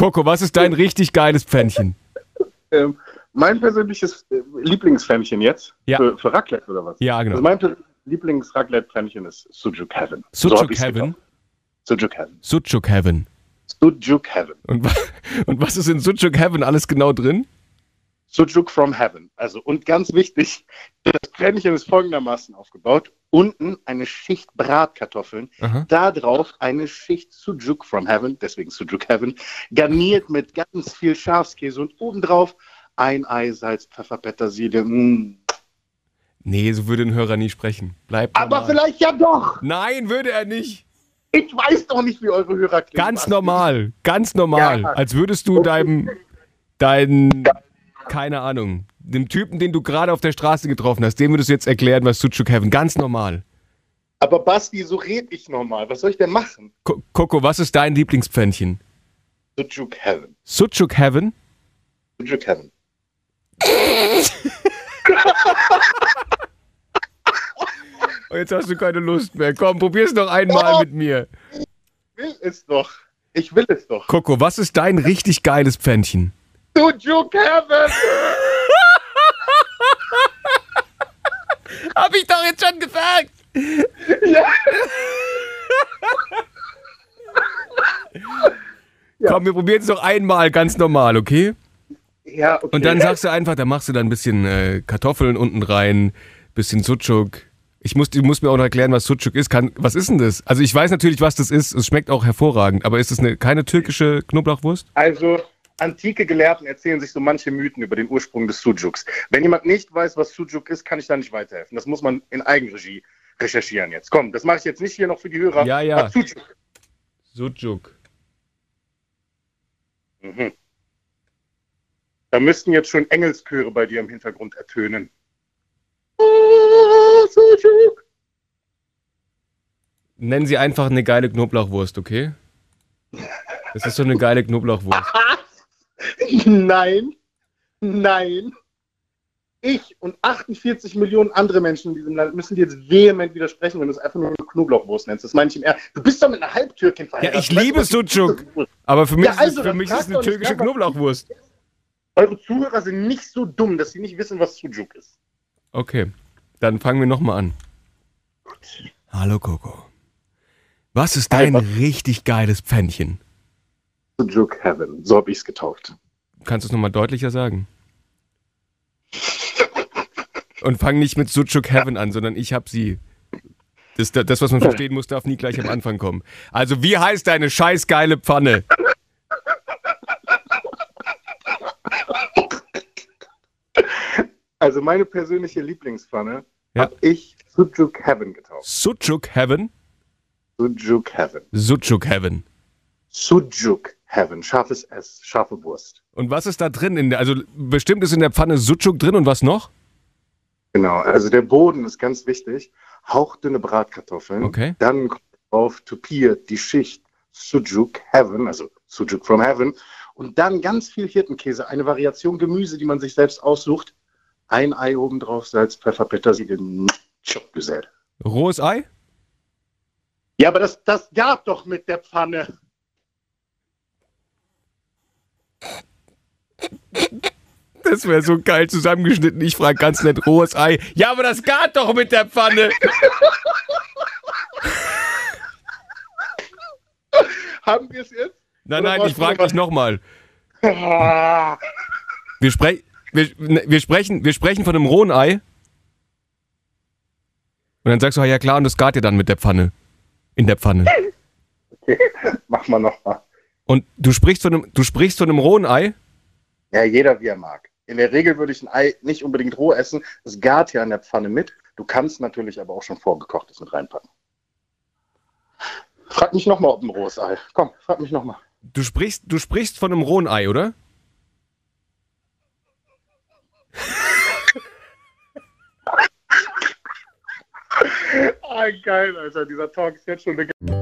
Coco, was ist dein richtig geiles Pfännchen? Ähm, mein persönliches äh, Lieblingspfännchen jetzt Ja. für, für Raclette oder was? Ja, genau. Also mein Lieblings-Raclette-Pfännchen ist Sujuk Heaven. So hab ich's Heaven? Sujuk Heaven. Sucuk Heaven. Sujuk Heaven. Und, und was ist in Sucuk Heaven alles genau drin? Sujuk from Heaven. Also, und ganz wichtig, das Pfännchen ist folgendermaßen aufgebaut. Unten eine Schicht Bratkartoffeln, Aha. da drauf eine Schicht Sujuk from Heaven, deswegen Sujuk Heaven, garniert mit ganz viel Schafskäse und obendrauf ein Ei, Salz, Pfeffer, Petersilie. Mm. Nee, so würde ein Hörer nie sprechen. Bleib Aber vielleicht ja doch. Nein, würde er nicht. Ich weiß doch nicht, wie eure Hörer klingen. Ganz normal, ganz normal. Ja. Als würdest du deinem, dein, keine Ahnung, dem Typen, den du gerade auf der Straße getroffen hast, dem würdest du jetzt erklären, was Sucuk Heaven. Ganz normal. Aber Basti, so red ich normal. Was soll ich denn machen? Ko- Coco, was ist dein Lieblingspfännchen? Sujuk Heaven. Sucuk Heaven? Sujuk Heaven. Oh, jetzt hast du keine Lust mehr. Komm, probier's noch einmal Oh. mit mir. Ich will es doch. Ich will es doch. Coco, was ist dein richtig geiles Pfännchen? Sujuk Heaven. Hab ich doch jetzt schon gesagt. Ja. Ja. Komm, wir probieren es noch einmal ganz normal, okay? Ja, okay. Und dann sagst du einfach, da machst du dann ein bisschen äh, Kartoffeln unten rein, bisschen Sucuk. Ich muss, du musst mir auch noch erklären, was Sucuk ist. Kann, was ist denn das? Also ich weiß natürlich, was das ist. Es schmeckt auch hervorragend. Aber ist es eine, keine türkische Knoblauchwurst? Also, antike Gelehrten erzählen sich so manche Mythen über den Ursprung des Sujuks. Wenn jemand nicht weiß, was Sujuk ist, kann ich da nicht weiterhelfen. Das muss man in Eigenregie recherchieren jetzt. Komm, das mache ich jetzt nicht hier noch für die Hörer. Ja, ja. Sujuk? Sucuk. Mhm. Da müssten jetzt schon Engelschöre bei dir im Hintergrund ertönen. Oh, Sujuk. Nennen Sie einfach eine geile Knoblauchwurst, okay? Das ist so eine geile Knoblauchwurst. Nein, nein. Ich und 48 Millionen andere Menschen in diesem Land müssen dir jetzt vehement widersprechen, wenn du es einfach nur Knoblauchwurst nennst. Das meine ich im Ernst. Du bist doch mit einer Halbtürkin verheiratet. Ja, ich liebe Sucuk. Aber für mich, Ja, ist, also, es, für mich ist eine türkische Knoblauchwurst. Eure Zuhörer sind nicht so dumm, dass sie nicht wissen, was Sujuk ist. Okay, dann fangen wir nochmal an. Hallo Coco. Was ist dein Hi, richtig geiles Pfännchen? Sujuk Heaven, so habe ich es getauft. Kannst du es nochmal deutlicher sagen? Und fang nicht mit Sucuk Heaven an, sondern ich hab sie. Das, das, was man verstehen muss, darf nie gleich am Anfang kommen. Also, wie heißt deine scheiß geile Pfanne? Also meine persönliche Lieblingspfanne Ja. habe ich Sujuk Heaven getauft. Sucuk Heaven? Sujuk Heaven. Sucuk Heaven. Sujuk Heaven. Scharfes S, scharfe Wurst. Und was ist da drin? In der, also, bestimmt ist in der Pfanne Sucuk drin und was noch? Genau, also der Boden ist ganz wichtig. Hauchdünne Bratkartoffeln. Okay. Dann kommt drauf tupiert die Schicht Sujuk Heaven, also Sujuk from Heaven. Und dann ganz viel Hirtenkäse, eine Variation Gemüse, die man sich selbst aussucht. Ein Ei oben drauf, Salz, Pfeffer, Petersilie, Schockgesell. Rohes Ei? Ja, aber das, das gab doch mit der Pfanne. Das wäre so geil zusammengeschnitten. Ich frage ganz nett rohes Ei. Ja, aber das gart doch mit der Pfanne. Haben wir es jetzt? Nein, Oder nein, ich frage dich nochmal. Wir, sprech, wir, ne, wir, sprechen, wir sprechen von einem rohen Ei. Und dann sagst du, ja klar, und das gart ihr dann mit der Pfanne. In der Pfanne. okay, mach mal nochmal. Und du sprichst von einem, du sprichst von einem rohen Ei? Ja, jeder wie er mag. In der Regel würde ich ein Ei nicht unbedingt roh essen. Es gart ja in der Pfanne mit. Du kannst natürlich aber auch schon vorgekochtes mit reinpacken. Frag mich nochmal, ob ein rohes Ei. Komm, frag mich nochmal. Du sprichst, du sprichst von einem rohen Ei, oder? Ah, geil, Alter. Dieser Talk ist jetzt schon eine